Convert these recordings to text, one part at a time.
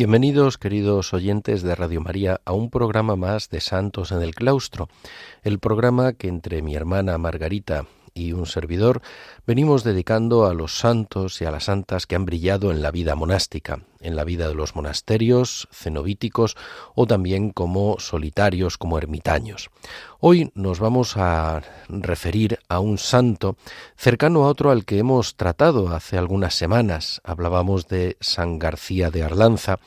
Bienvenidos, queridos oyentes de Radio María, a un programa más de Santos en el Claustro, el programa que entre mi hermana Margarita y un servidor venimos dedicando a los santos y a las santas que han brillado en la vida monástica, en la vida de los monasterios, cenobíticos o también como solitarios, como ermitaños. Hoy nos vamos a referir a un santo cercano a otro al que hemos tratado hace algunas semanas. Hablábamos de San García de Arlanza,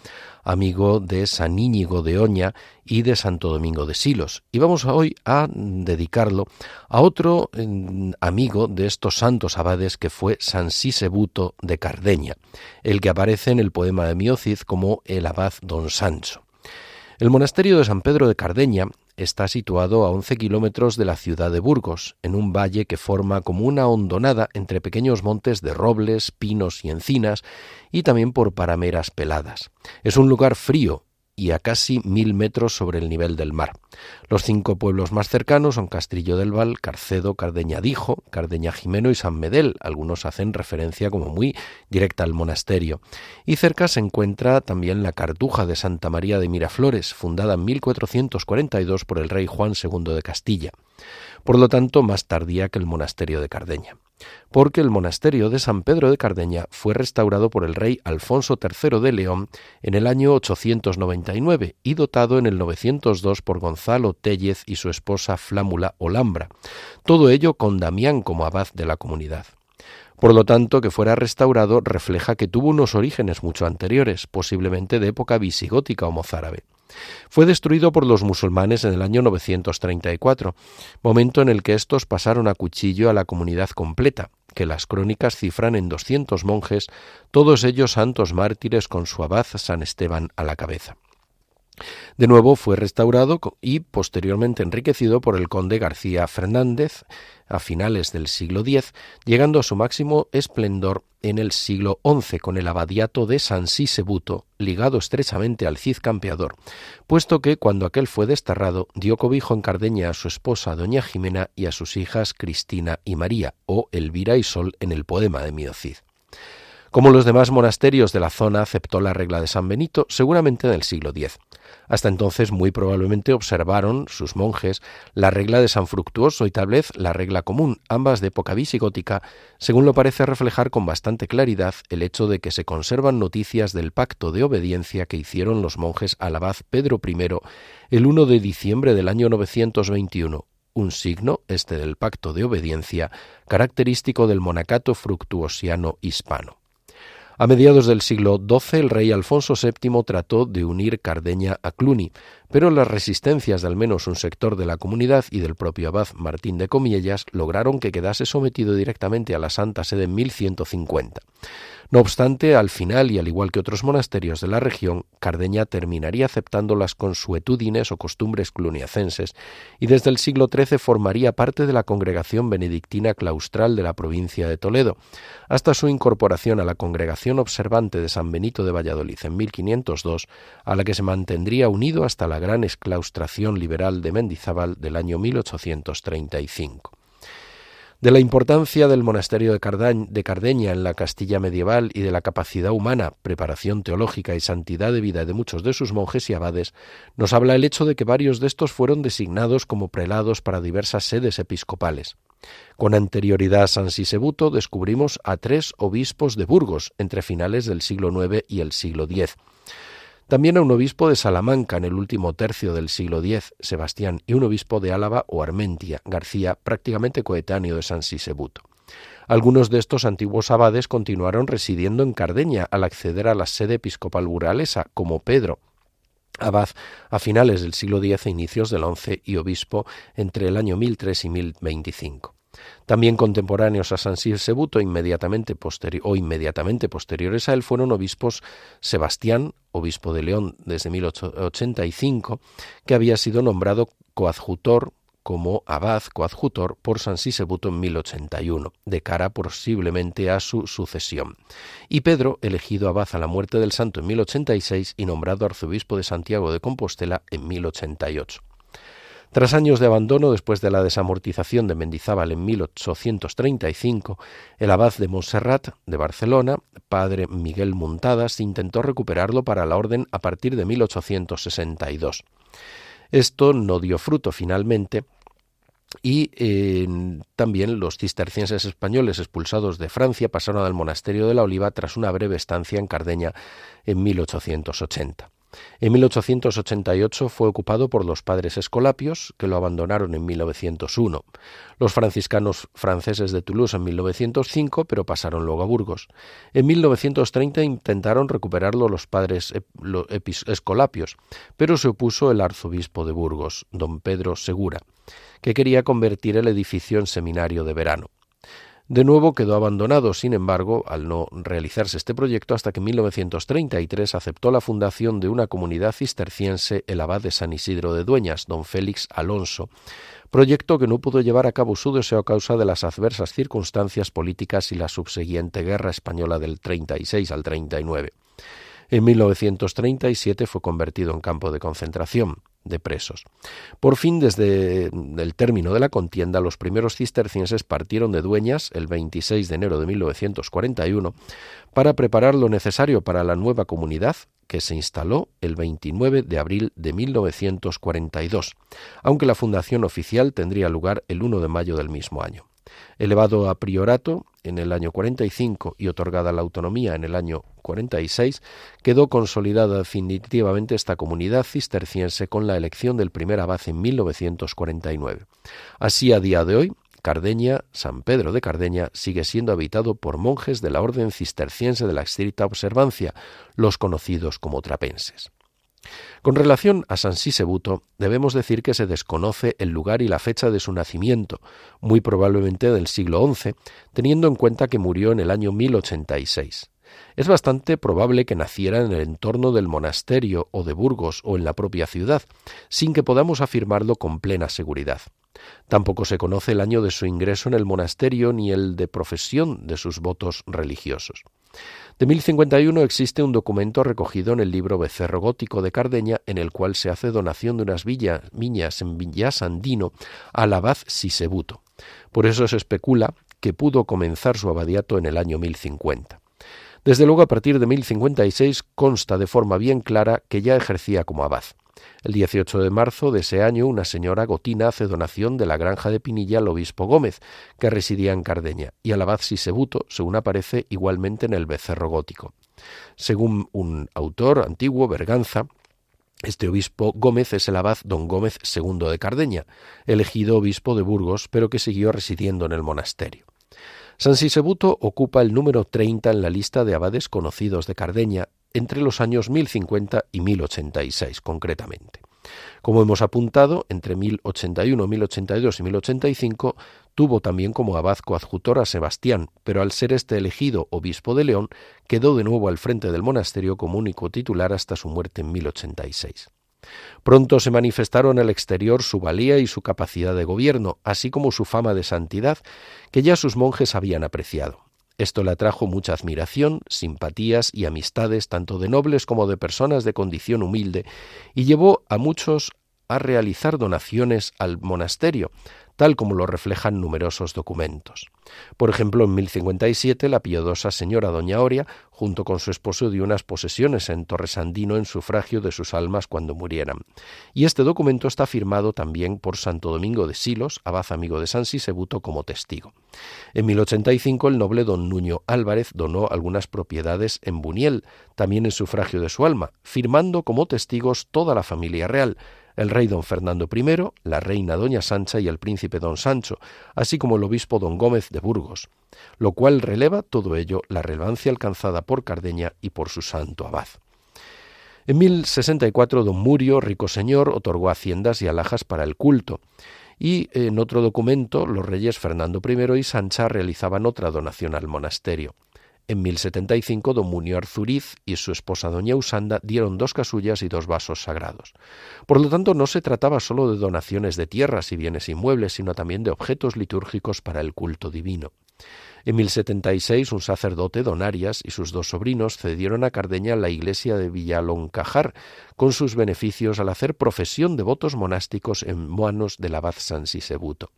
amigo de San Íñigo de Oña y de Santo Domingo de Silos. Y vamos hoy a dedicarlo a otro mm, amigo de estos santos abades que fue San Sisebuto de Cardeña, el que aparece en el poema de Miocid como el abad don Sancho. El monasterio de San Pedro de Cardeña está situado a 11 kilómetros de la ciudad de Burgos, en un valle que forma como una hondonada entre pequeños montes de robles, pinos y encinas, y también por parameras peladas. Es un lugar frío, y a casi mil metros sobre el nivel del mar. Los cinco pueblos más cercanos son Castrillo del Val, Carcedo, Cardeñadijo, Cardeña Jimeno y San Medel. Algunos hacen referencia como muy directa al monasterio. Y cerca se encuentra también la Cartuja de Santa María de Miraflores, fundada en 1442 por el rey Juan II de Castilla. Por lo tanto, más tardía que el monasterio de Cardeña porque el monasterio de San Pedro de Cardeña fue restaurado por el rey Alfonso III de León en el año 899 y dotado en el 902 por Gonzalo Tellez y su esposa Flámula Olambra, todo ello con Damián como abad de la comunidad. Por lo tanto, que fuera restaurado refleja que tuvo unos orígenes mucho anteriores, posiblemente de época visigótica o mozárabe. Fue destruido por los musulmanes en el año 934, momento en el que estos pasaron a cuchillo a la comunidad completa, que las crónicas cifran en doscientos monjes, todos ellos santos mártires con su abad San Esteban a la cabeza. De nuevo fue restaurado y posteriormente enriquecido por el conde García Fernández a finales del siglo X, llegando a su máximo esplendor en el siglo XI con el abadiato de San Sisebuto, ligado estrechamente al Cid Campeador, puesto que cuando aquel fue desterrado dio cobijo en Cardeña a su esposa doña Jimena y a sus hijas Cristina y María, o Elvira y Sol en el poema de Mio Cid. Como los demás monasterios de la zona aceptó la regla de San Benito, seguramente en el siglo X. Hasta entonces muy probablemente observaron sus monjes la regla de San Fructuoso y tal vez la regla común, ambas de época visigótica, según lo parece reflejar con bastante claridad el hecho de que se conservan noticias del pacto de obediencia que hicieron los monjes al abad Pedro I el 1 de diciembre del año 921, un signo, este del pacto de obediencia, característico del monacato fructuosiano hispano. A mediados del siglo XII el rey Alfonso VII trató de unir Cardeña a Cluny, pero las resistencias de al menos un sector de la comunidad y del propio abad Martín de Comiellas lograron que quedase sometido directamente a la Santa Sede en 1150. No obstante, al final, y al igual que otros monasterios de la región, Cardeña terminaría aceptando las consuetudines o costumbres cluniacenses y desde el siglo XIII formaría parte de la congregación benedictina claustral de la provincia de Toledo, hasta su incorporación a la congregación observante de San Benito de Valladolid en 1502, a la que se mantendría unido hasta la gran exclaustración liberal de Mendizábal del año 1835 de la importancia del monasterio de, Cardeña en la Castilla medieval y de la capacidad humana, preparación teológica y santidad de vida de muchos de sus monjes y abades, nos habla el hecho de que varios de estos fueron designados como prelados para diversas sedes episcopales. Con anterioridad a San Sisebuto descubrimos a tres obispos de Burgos entre finales del siglo IX y el siglo X también a un obispo de Salamanca en el último tercio del siglo X, Sebastián, y un obispo de Álava o Armentia, García, prácticamente coetáneo de San Sisebuto. Algunos de estos antiguos abades continuaron residiendo en Cardeña al acceder a la sede episcopal buralesa, como Pedro, abad a finales del siglo X e inicios del XI y obispo entre el año 1003 y 1025. También contemporáneos a San Sisebuto inmediatamente o inmediatamente posteriores a él fueron obispos Sebastián, obispo de León desde 1085, que había sido nombrado coadjutor como abad coadjutor por San Sisebuto en 1081, de cara posiblemente a su sucesión, y Pedro elegido abad a la muerte del santo en 1086 y nombrado arzobispo de Santiago de Compostela en 1088. Tras años de abandono, después de la desamortización de Mendizábal en 1835, el abad de Montserrat de Barcelona, padre Miguel Muntadas, intentó recuperarlo para la orden a partir de 1862. Esto no dio fruto finalmente y eh, también los cistercienses españoles expulsados de Francia pasaron al monasterio de la Oliva tras una breve estancia en Cardeña en 1880. En 1888 fue ocupado por los padres escolapios, que lo abandonaron en 1901. Los franciscanos franceses de Toulouse en 1905, pero pasaron luego a Burgos. En 1930 intentaron recuperarlo los padres escolapios, pero se opuso el arzobispo de Burgos, don Pedro Segura, que quería convertir el edificio en seminario de verano. De nuevo quedó abandonado, sin embargo, al no realizarse este proyecto hasta que en 1933 aceptó la fundación de una comunidad cisterciense el abad de San Isidro de Dueñas, don Félix Alonso, proyecto que no pudo llevar a cabo su deseo a causa de las adversas circunstancias políticas y la subsiguiente guerra española del 36 al 39. En 1937 fue convertido en campo de concentración de presos. Por fin, desde el término de la contienda, los primeros cistercienses partieron de Dueñas el 26 de enero de 1941 para preparar lo necesario para la nueva comunidad que se instaló el 29 de abril de 1942, aunque la fundación oficial tendría lugar el 1 de mayo del mismo año. Elevado a priorato en el año 45 y otorgada la autonomía en el año 46, quedó consolidada definitivamente esta comunidad cisterciense con la elección del primer abad en 1949. Así, a día de hoy, Cardeña, San Pedro de Cardeña, sigue siendo habitado por monjes de la Orden Cisterciense de la estricta observancia, los conocidos como trapenses. Con relación a San Sisebuto, debemos decir que se desconoce el lugar y la fecha de su nacimiento, muy probablemente del siglo XI, teniendo en cuenta que murió en el año 1086. Es bastante probable que naciera en el entorno del monasterio o de Burgos o en la propia ciudad, sin que podamos afirmarlo con plena seguridad. Tampoco se conoce el año de su ingreso en el monasterio ni el de profesión de sus votos religiosos. De 1051 existe un documento recogido en el libro Becerro Gótico de Cardeña en el cual se hace donación de unas viñas en Villasandino al abad Sisebuto. Por eso se especula que pudo comenzar su abadiato en el año 1050. Desde luego, a partir de 1056 consta de forma bien clara que ya ejercía como abad. El 18 de marzo de ese año, una señora gotina hace donación de la granja de Pinilla al obispo Gómez, que residía en Cardeña, y al abad Sisebuto, según aparece igualmente en el becerro gótico. Según un autor antiguo, Berganza, este obispo Gómez es el abad don Gómez II de Cardeña, elegido obispo de Burgos, pero que siguió residiendo en el monasterio. San Sisebuto ocupa el número 30 en la lista de abades conocidos de Cardeña entre los años 1050 y 1086 concretamente. Como hemos apuntado, entre 1081, 1082 y 1085 tuvo también como abad coadjutor a Sebastián, pero al ser este elegido obispo de León, quedó de nuevo al frente del monasterio como único titular hasta su muerte en 1086. Pronto se manifestaron al exterior su valía y su capacidad de gobierno, así como su fama de santidad, que ya sus monjes habían apreciado. Esto le atrajo mucha admiración, simpatías y amistades tanto de nobles como de personas de condición humilde, y llevó a muchos a realizar donaciones al monasterio, tal como lo reflejan numerosos documentos. Por ejemplo, en 1057 la piadosa señora doña Oria, junto con su esposo, dio unas posesiones en Torresandino en sufragio de sus almas cuando murieran. Y este documento está firmado también por Santo Domingo de Silos, abad amigo de San Sisebuto, como testigo. En 1085 el noble don Nuño Álvarez donó algunas propiedades en Buniel, también en sufragio de su alma, firmando como testigos toda la familia real, el rey don Fernando I, la reina doña Sancha y el príncipe don Sancho, así como el obispo don Gómez de Burgos, lo cual releva todo ello la relevancia alcanzada por Cardeña y por su santo abad. En 1064 don Murio, rico señor, otorgó haciendas y alhajas para el culto, y en otro documento los reyes Fernando I y Sancha realizaban otra donación al monasterio. En 1075, don Munio Arzuriz y su esposa doña Usanda dieron dos casullas y dos vasos sagrados. Por lo tanto, no se trataba sólo de donaciones de tierras y bienes inmuebles, sino también de objetos litúrgicos para el culto divino. En 1076 un sacerdote, don Arias, y sus dos sobrinos cedieron a Cardeña la iglesia de Villaloncajar, con sus beneficios al hacer profesión de votos monásticos en manos del abad San Sisebuto.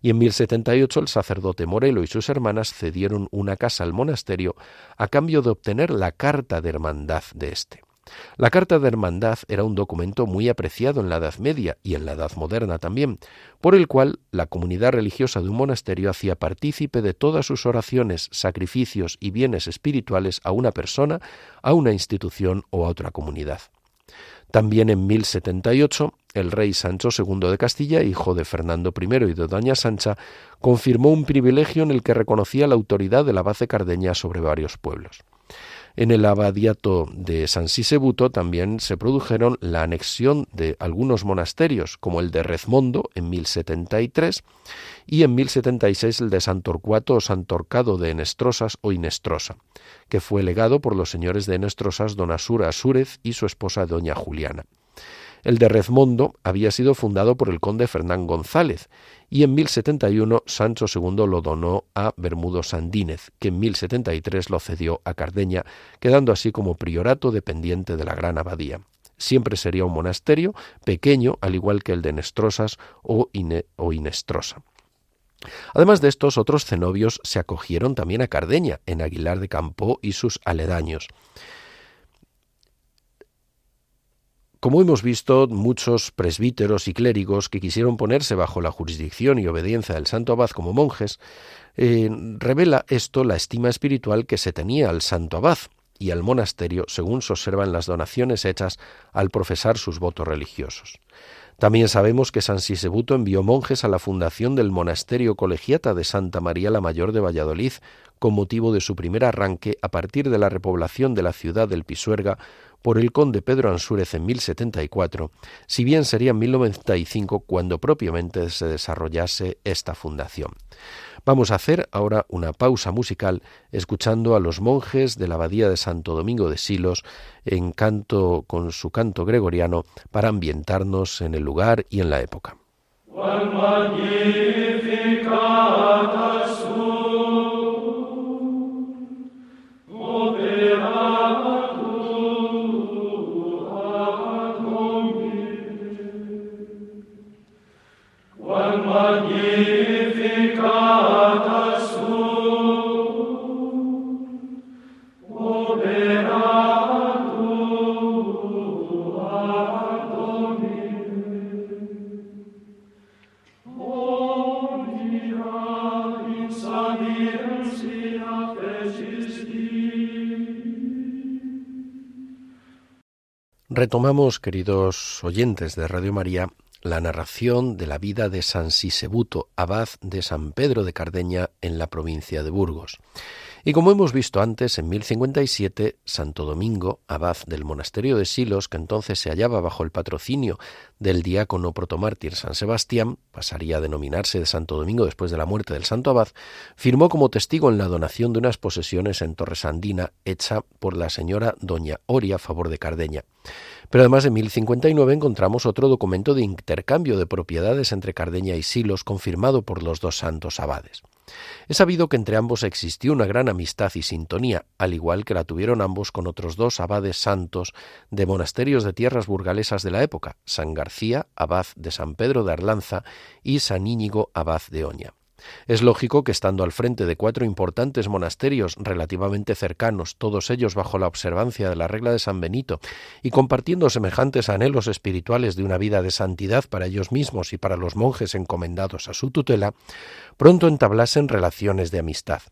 Y en 1078 el sacerdote Morelo y sus hermanas cedieron una casa al monasterio a cambio de obtener la carta de hermandad de éste. La Carta de Hermandad era un documento muy apreciado en la Edad Media y en la Edad Moderna también, por el cual la comunidad religiosa de un monasterio hacía partícipe de todas sus oraciones, sacrificios y bienes espirituales a una persona, a una institución o a otra comunidad. También en 1078, el rey Sancho II de Castilla, hijo de Fernando I y de Doña Sancha, confirmó un privilegio en el que reconocía la autoridad de la base Cardeña sobre varios pueblos. En el abadiato de San Sisebuto también se produjeron la anexión de algunos monasterios, como el de Rezmondo en 1073 y en 1076 el de Santorcuato o Santorcado de Enestrosas o Inestrosa, que fue legado por los señores de Enestrosas don Asura Asúrez y su esposa doña Juliana. El de Rezmondo había sido fundado por el conde Fernán González y en 1071 Sancho II lo donó a Bermudo Sandínez, que en 1073 lo cedió a Cardeña, quedando así como priorato dependiente de la gran abadía. Siempre sería un monasterio pequeño, al igual que el de Nestrosas o, Inestrosa. Además de estos, otros cenobios se acogieron también a Cardeña, en Aguilar de Campo y sus aledaños. Como hemos visto, muchos presbíteros y clérigos que quisieron ponerse bajo la jurisdicción y obediencia del santo abad como monjes, eh, revela esto la estima espiritual que se tenía al santo abad y al monasterio según se observan las donaciones hechas al profesar sus votos religiosos. También sabemos que San Sisebuto envió monjes a la fundación del monasterio colegiata de Santa María la Mayor de Valladolid, con motivo de su primer arranque a partir de la repoblación de la ciudad del Pisuerga por el conde Pedro Ansúrez en 1074, si bien sería en 1095 cuando propiamente se desarrollase esta fundación. Vamos a hacer ahora una pausa musical escuchando a los monjes de la abadía de Santo Domingo de Silos en canto con su canto gregoriano para ambientarnos en el lugar y en la época. Retomamos, queridos oyentes de Radio María, la narración de la vida de San Sisebuto, abad de San Pedro de Cardeña en la provincia de Burgos. Y como hemos visto antes, en 1057, Santo Domingo, abad del monasterio de Silos, que entonces se hallaba bajo el patrocinio del diácono protomártir San Sebastián, pasaría a denominarse de Santo Domingo después de la muerte del santo abad, firmó como testigo en la donación de unas posesiones en Torresandina hecha por la señora doña Oria a favor de Cardeña. Pero además en 1059 encontramos otro documento de intercambio de propiedades entre Cardeña y Silos confirmado por los dos santos abades. Es sabido que entre ambos existió una gran amistad y sintonía, al igual que la tuvieron ambos con otros dos abades santos de monasterios de tierras burgalesas de la época, San García, abad de San Pedro de Arlanza, y San Íñigo, abad de Oña. Es lógico que estando al frente de cuatro importantes monasterios relativamente cercanos, todos ellos bajo la observancia de la regla de San Benito, y compartiendo semejantes anhelos espirituales de una vida de santidad para ellos mismos y para los monjes encomendados a su tutela, pronto entablasen relaciones de amistad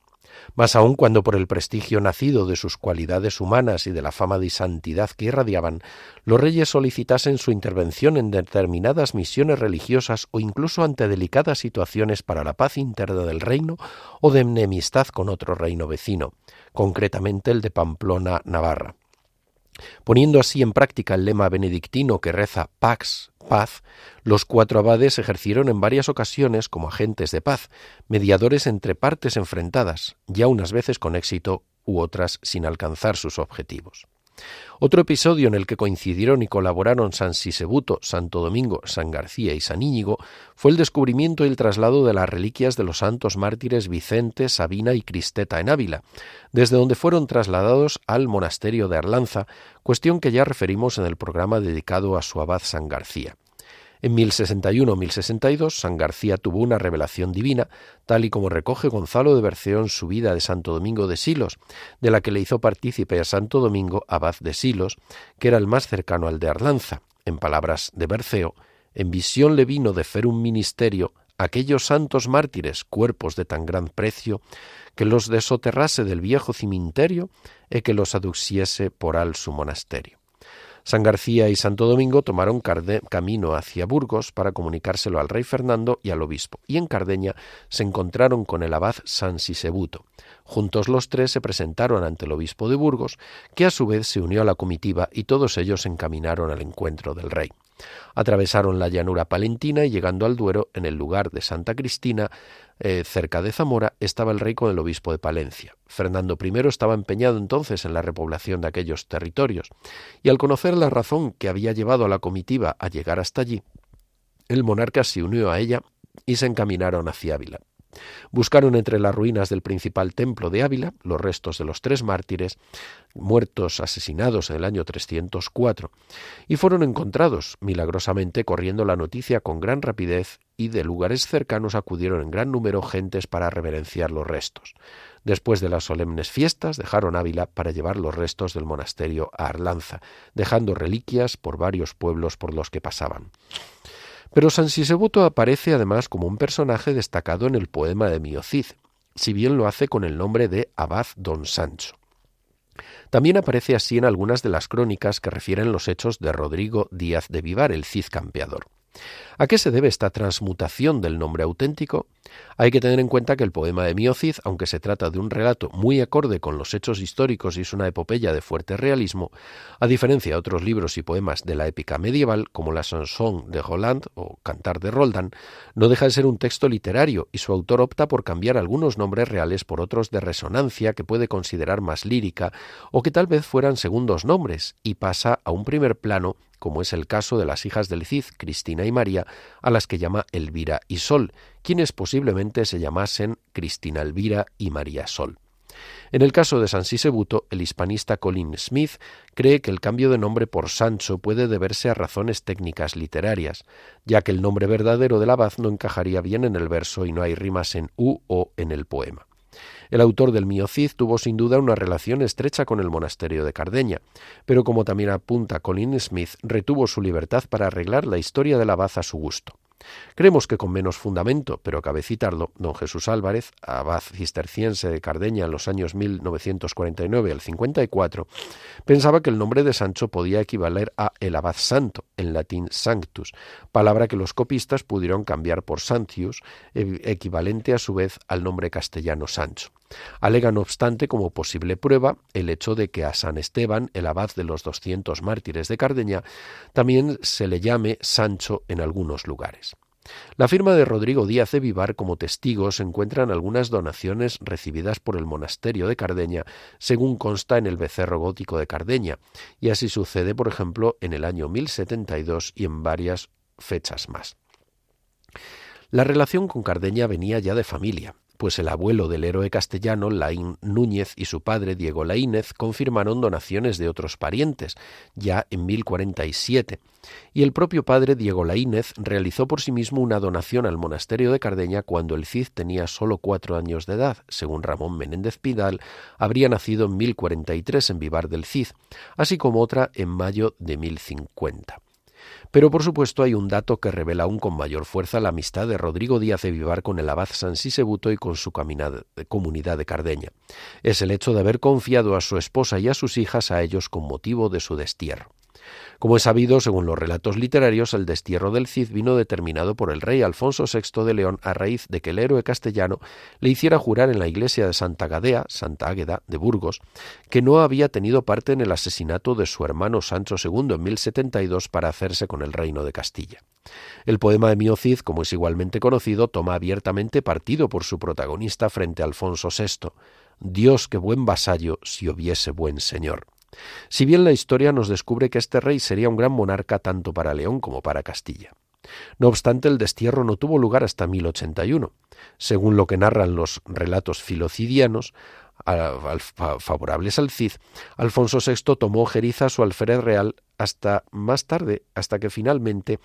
más aún cuando por el prestigio nacido de sus cualidades humanas y de la fama de santidad que irradiaban, los reyes solicitasen su intervención en determinadas misiones religiosas o incluso ante delicadas situaciones para la paz interna del reino o de enemistad con otro reino vecino, concretamente el de Pamplona, Navarra. Poniendo así en práctica el lema benedictino que reza Pax, paz, los cuatro abades ejercieron en varias ocasiones como agentes de paz, mediadores entre partes enfrentadas, ya unas veces con éxito, u otras sin alcanzar sus objetivos. Otro episodio en el que coincidieron y colaboraron San Sisebuto, Santo Domingo, San García y San Íñigo fue el descubrimiento y el traslado de las reliquias de los santos mártires Vicente, Sabina y Cristeta en Ávila, desde donde fueron trasladados al monasterio de Arlanza, cuestión que ya referimos en el programa dedicado a su abad San García. En 1061-1062, San García tuvo una revelación divina, tal y como recoge Gonzalo de Berceón su vida de Santo Domingo de Silos, de la que le hizo partícipe a Santo Domingo, abad de Silos, que era el más cercano al de Arlanza. En palabras de Berceo, en visión le vino de fer un ministerio aquellos santos mártires, cuerpos de tan gran precio, que los desoterrase del viejo cimenterio e que los aduciese por al su monasterio. San García y Santo Domingo tomaron camino hacia Burgos para comunicárselo al rey Fernando y al obispo, y en Cardeña se encontraron con el abad San Sisebuto. Juntos los tres se presentaron ante el obispo de Burgos, que a su vez se unió a la comitiva y todos ellos se encaminaron al encuentro del rey. Atravesaron la llanura palentina y llegando al Duero, en el lugar de Santa Cristina, eh, cerca de Zamora, estaba el rey con el obispo de Palencia. Fernando I estaba empeñado entonces en la repoblación de aquellos territorios, y al conocer la razón que había llevado a la comitiva a llegar hasta allí, el monarca se unió a ella y se encaminaron hacia Ávila. Buscaron entre las ruinas del principal templo de Ávila los restos de los tres mártires muertos asesinados en el año 304 y fueron encontrados milagrosamente corriendo la noticia con gran rapidez y de lugares cercanos acudieron en gran número gentes para reverenciar los restos. Después de las solemnes fiestas dejaron Ávila para llevar los restos del monasterio a Arlanza, dejando reliquias por varios pueblos por los que pasaban. Pero San Sisebuto aparece además como un personaje destacado en el poema de Miocid, si bien lo hace con el nombre de Abad Don Sancho. También aparece así en algunas de las crónicas que refieren los hechos de Rodrigo Díaz de Vivar, el Cid campeador. ¿A qué se debe esta transmutación del nombre auténtico? Hay que tener en cuenta que el poema de Miocid, aunque se trata de un relato muy acorde con los hechos históricos y es una epopeya de fuerte realismo, a diferencia de otros libros y poemas de la épica medieval, como la Chanson de Roland o Cantar de Roldan, no deja de ser un texto literario y su autor opta por cambiar algunos nombres reales por otros de resonancia que puede considerar más lírica o que tal vez fueran segundos nombres y pasa a un primer plano como es el caso de las hijas del Cid, Cristina y María, a las que llama Elvira y Sol, quienes posiblemente se llamasen Cristina Elvira y María Sol. En el caso de San Sisebuto, el hispanista Colin Smith cree que el cambio de nombre por Sancho puede deberse a razones técnicas literarias, ya que el nombre verdadero del abad no encajaría bien en el verso y no hay rimas en u o en el poema. El autor del Miocid tuvo sin duda una relación estrecha con el monasterio de Cardeña, pero como también apunta Colin Smith, retuvo su libertad para arreglar la historia del abad a su gusto. Creemos que con menos fundamento, pero cabe citarlo, don Jesús Álvarez, abad cisterciense de Cardeña en los años 1949 al 54, pensaba que el nombre de Sancho podía equivaler a el abad santo, en latín sanctus, palabra que los copistas pudieron cambiar por Santius, equivalente a su vez al nombre castellano Sancho. Alega, no obstante, como posible prueba el hecho de que a San Esteban, el abad de los doscientos mártires de Cardeña, también se le llame Sancho en algunos lugares. La firma de Rodrigo Díaz de Vivar como testigo se encuentran algunas donaciones recibidas por el monasterio de Cardeña, según consta en el becerro gótico de Cardeña, y así sucede, por ejemplo, en el año 1072 y en varias fechas más. La relación con Cardeña venía ya de familia pues el abuelo del héroe castellano, Laín Núñez, y su padre, Diego Laínez, confirmaron donaciones de otros parientes, ya en 1047, y el propio padre, Diego Laínez, realizó por sí mismo una donación al monasterio de Cardeña cuando el Cid tenía solo cuatro años de edad, según Ramón Menéndez Pidal, habría nacido en 1043 en Vivar del Cid, así como otra en mayo de 1050. Pero por supuesto hay un dato que revela aún con mayor fuerza la amistad de Rodrigo Díaz de Vivar con el abad San Sisebuto y con su comunidad de Cardeña. Es el hecho de haber confiado a su esposa y a sus hijas a ellos con motivo de su destierro. Como es sabido, según los relatos literarios, el destierro del Cid vino determinado por el rey Alfonso VI de León a raíz de que el héroe castellano le hiciera jurar en la iglesia de Santa Gadea, Santa Águeda, de Burgos, que no había tenido parte en el asesinato de su hermano Sancho II en 1072 para hacerse con el reino de Castilla. El poema de Mio Cid, como es igualmente conocido, toma abiertamente partido por su protagonista frente a Alfonso VI. Dios que buen vasallo si hubiese buen señor. Si bien la historia nos descubre que este rey sería un gran monarca tanto para León como para Castilla. No obstante, el destierro no tuvo lugar hasta 1081. Según lo que narran los relatos filocidianos, favorables al Cid, Alfonso VI tomó Jeriza su alférez real hasta más tarde, hasta que finalmente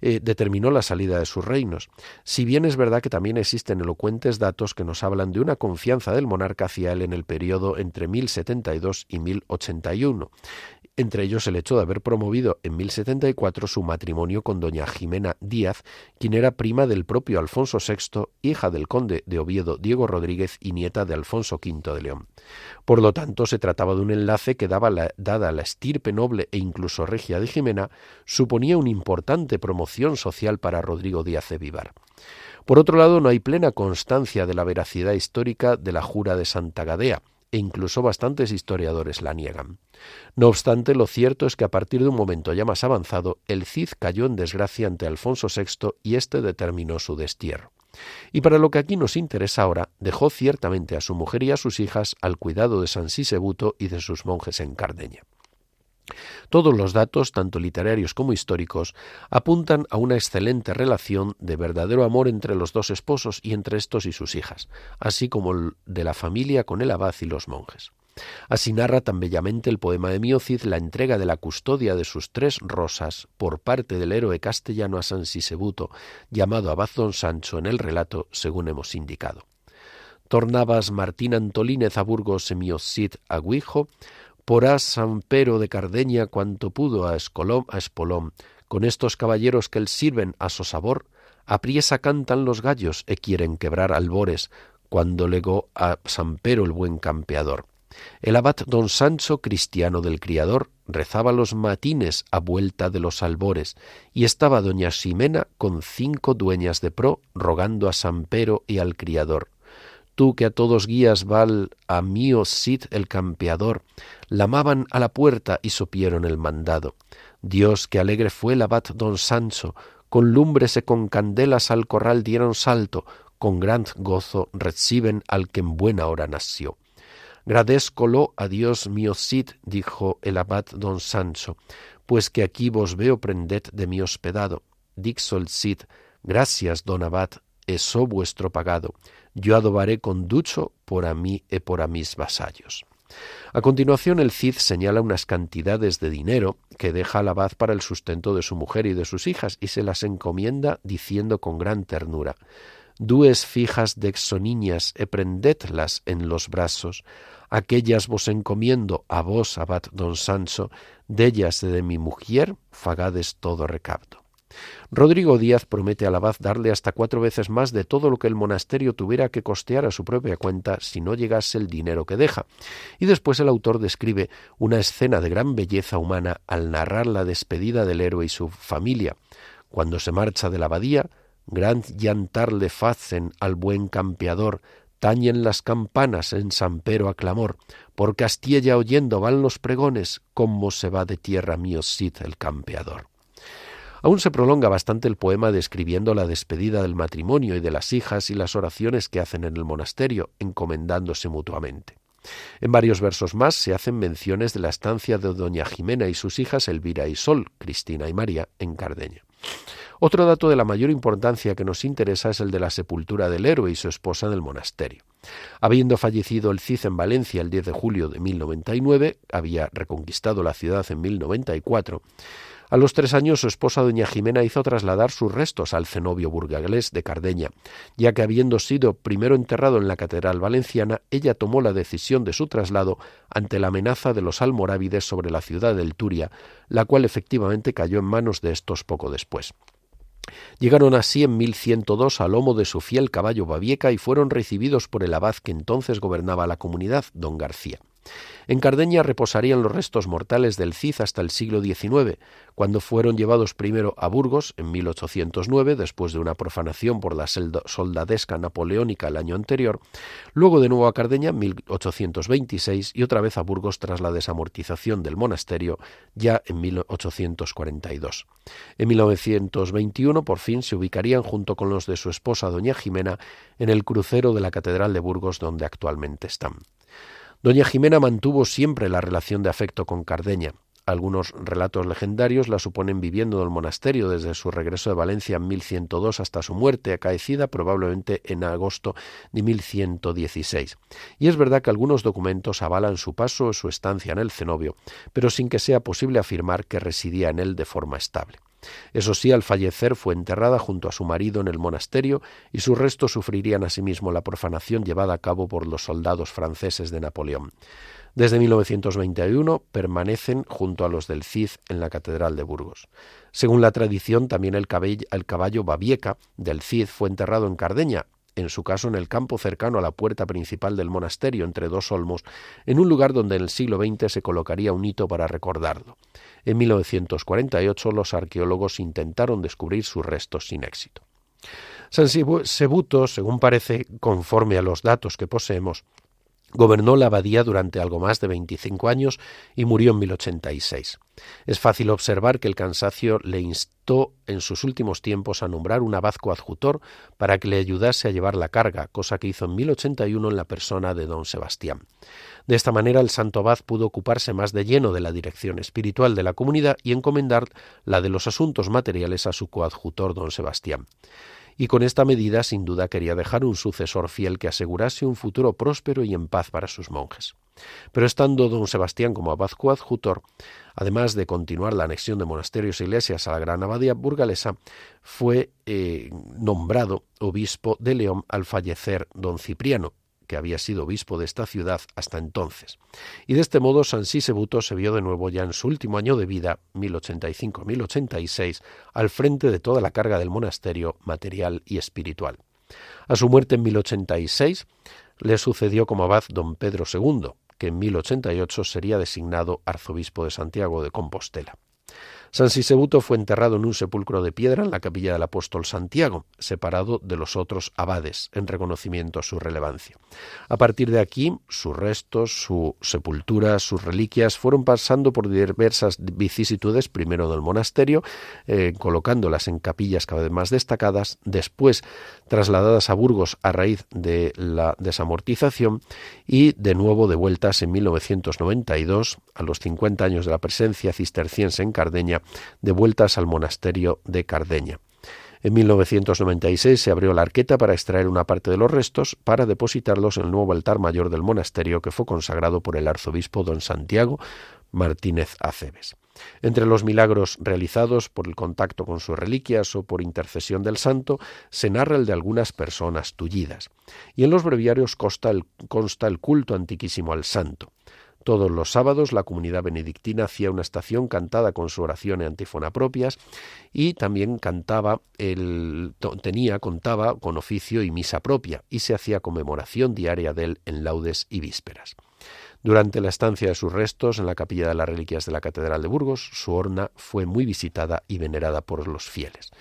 eh, determinó la salida de sus reinos. Si bien es verdad que también existen elocuentes datos que nos hablan de una confianza del monarca hacia él en el periodo entre 1072 y 1081, entre ellos el hecho de haber promovido en 1074 su matrimonio con doña Jimena Díaz, quien era prima del propio Alfonso VI, hija del conde de Oviedo Diego Rodríguez y nieta de Alfonso V de León. Por lo tanto, se trataba de un enlace que, daba la, dada la estirpe noble e incluso regia de Jimena, suponía una importante promoción social para Rodrigo Díaz de Vivar. Por otro lado, no hay plena constancia de la veracidad histórica de la jura de Santa Gadea, e incluso bastantes historiadores la niegan. No obstante, lo cierto es que a partir de un momento ya más avanzado, el Cid cayó en desgracia ante Alfonso VI y éste determinó su destierro. Y para lo que aquí nos interesa ahora, dejó ciertamente a su mujer y a sus hijas al cuidado de San Sisebuto y de sus monjes en Cardeña. Todos los datos, tanto literarios como históricos, apuntan a una excelente relación de verdadero amor entre los dos esposos y entre estos y sus hijas, así como de la familia con el abad y los monjes. Así narra tan bellamente el poema de Miocid la entrega de la custodia de sus tres rosas por parte del héroe castellano a San Sisebuto, llamado Abad don Sancho en el relato, según hemos indicado. Tornabas Martín Antolínez a Burgos Miocid Aguijo, porá San Pero de Cardeña cuanto pudo a Escolón, a Espolón, con estos caballeros que él sirven a su sabor, apriesa cantan los gallos e quieren quebrar albores, cuando legó a San Pero el buen campeador. El abad don Sancho, cristiano del criador, rezaba los matines a vuelta de los albores, y estaba doña Ximena con cinco dueñas de pro rogando a San Pero y al criador tú que a todos guías val a mío Cid el campeador, lamaban a la puerta y supieron el mandado. Dios que alegre fue el abad don Sancho, con lumbres y con candelas al corral dieron salto, con gran gozo reciben al que en buena hora nació. Gradézcolo a Dios mío Cid, dijo el abad don Sancho, pues que aquí vos veo prended de mi hospedado. Dixo el Cid, gracias don abad, eso vuestro pagado yo adobaré con ducho por mí y por a mis vasallos. A continuación el Cid señala unas cantidades de dinero que deja al abad para el sustento de su mujer y de sus hijas y se las encomienda diciendo con gran ternura Dues fijas de exoniñas e prendedlas en los brazos, aquellas vos encomiendo a vos, abad don Sancho, dellas de mi mujer fagades todo recapto. Rodrigo Díaz promete al abad darle hasta cuatro veces más de todo lo que el monasterio tuviera que costear a su propia cuenta si no llegase el dinero que deja. Y después el autor describe una escena de gran belleza humana al narrar la despedida del héroe y su familia. Cuando se marcha de la abadía, gran llantar le facen al buen campeador, tañen las campanas en San Pero a clamor, por Castilla oyendo van los pregones, como se va de tierra mío Cid el campeador. Aún se prolonga bastante el poema describiendo la despedida del matrimonio y de las hijas y las oraciones que hacen en el monasterio, encomendándose mutuamente. En varios versos más se hacen menciones de la estancia de doña Jimena y sus hijas Elvira y Sol, Cristina y María, en Cardeña. Otro dato de la mayor importancia que nos interesa es el de la sepultura del héroe y su esposa en el monasterio. Habiendo fallecido el Cid en Valencia el 10 de julio de 1099, había reconquistado la ciudad en 1094, a los tres años su esposa doña Jimena hizo trasladar sus restos al cenobio burgalés de Cardeña, ya que habiendo sido primero enterrado en la catedral valenciana, ella tomó la decisión de su traslado ante la amenaza de los almorávides sobre la ciudad del Turia, la cual efectivamente cayó en manos de estos poco después. Llegaron así en 1102 al lomo de su fiel caballo Babieca y fueron recibidos por el abad que entonces gobernaba la comunidad, don García. En Cardeña reposarían los restos mortales del Cid hasta el siglo XIX, cuando fueron llevados primero a Burgos en 1809, después de una profanación por la soldadesca napoleónica el año anterior, luego de nuevo a Cardeña en 1826 y otra vez a Burgos tras la desamortización del monasterio ya en 1842. En 1921 por fin se ubicarían junto con los de su esposa doña Jimena en el crucero de la Catedral de Burgos donde actualmente están. Doña Jimena mantuvo siempre la relación de afecto con Cardeña. Algunos relatos legendarios la suponen viviendo en el monasterio desde su regreso de Valencia en 1102 hasta su muerte, acaecida probablemente en agosto de 1116. Y es verdad que algunos documentos avalan su paso o su estancia en el cenobio, pero sin que sea posible afirmar que residía en él de forma estable. Eso sí, al fallecer fue enterrada junto a su marido en el monasterio y sus restos sufrirían asimismo la profanación llevada a cabo por los soldados franceses de Napoleón. Desde 1921 permanecen junto a los del Cid en la Catedral de Burgos. Según la tradición, también el, caballo Babieca del Cid fue enterrado en Cardeña, en su caso en el campo cercano a la puerta principal del monasterio, entre dos olmos, en un lugar donde en el siglo XX se colocaría un hito para recordarlo. En 1948 los arqueólogos intentaron descubrir sus restos sin éxito. San Sebuto, según parece, conforme a los datos que poseemos, Gobernó la abadía durante algo más de 25 años y murió en 1086. Es fácil observar que el cansancio le instó en sus últimos tiempos a nombrar un abad coadjutor para que le ayudase a llevar la carga, cosa que hizo en 1081 en la persona de don Sebastián. De esta manera el santo abad pudo ocuparse más de lleno de la dirección espiritual de la comunidad y encomendar la de los asuntos materiales a su coadjutor don Sebastián y con esta medida sin duda quería dejar un sucesor fiel que asegurase un futuro próspero y en paz para sus monjes. Pero estando don Sebastián como abad coadjutor, además de continuar la anexión de monasterios e iglesias a la gran abadía burgalesa, fue eh, nombrado obispo de León al fallecer don Cipriano, que había sido obispo de esta ciudad hasta entonces. Y de este modo San Sisebuto se vio de nuevo ya en su último año de vida, 1085-1086, al frente de toda la carga del monasterio material y espiritual. A su muerte en 1086 le sucedió como abad don Pedro II, que en 1088 sería designado arzobispo de Santiago de Compostela. San Sisebuto fue enterrado en un sepulcro de piedra en la capilla del apóstol Santiago, separado de los otros abades, en reconocimiento a su relevancia. A partir de aquí, sus restos, su sepultura, sus reliquias fueron pasando por diversas vicisitudes, primero del monasterio, eh, colocándolas en capillas cada vez más destacadas, después trasladadas a Burgos a raíz de la desamortización y de nuevo devueltas en 1992, a los 50 años de la presencia cisterciense en Cardeña, devueltas al monasterio de Cardeña. En 1996 se abrió la arqueta para extraer una parte de los restos para depositarlos en el nuevo altar mayor del monasterio que fue consagrado por el arzobispo don Santiago Martínez Aceves. Entre los milagros realizados por el contacto con sus reliquias o por intercesión del santo, se narra el de algunas personas tullidas. Y en los breviarios consta el culto antiquísimo al santo. Todos los sábados la comunidad benedictina hacía una estación cantada con su oración y antífona propias y también cantaba el tenía contaba con oficio y misa propia y se hacía conmemoración diaria de él en laudes y vísperas. Durante la estancia de sus restos en la capilla de las reliquias de la Catedral de Burgos, su horna fue muy visitada y venerada por los fieles.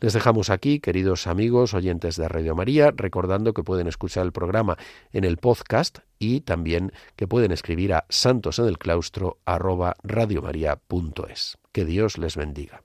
Les dejamos aquí, queridos amigos oyentes de Radio María, recordando que pueden escuchar el programa en el podcast y también que pueden escribir a santosenelclaustro@radiomaria.es. Que Dios les bendiga.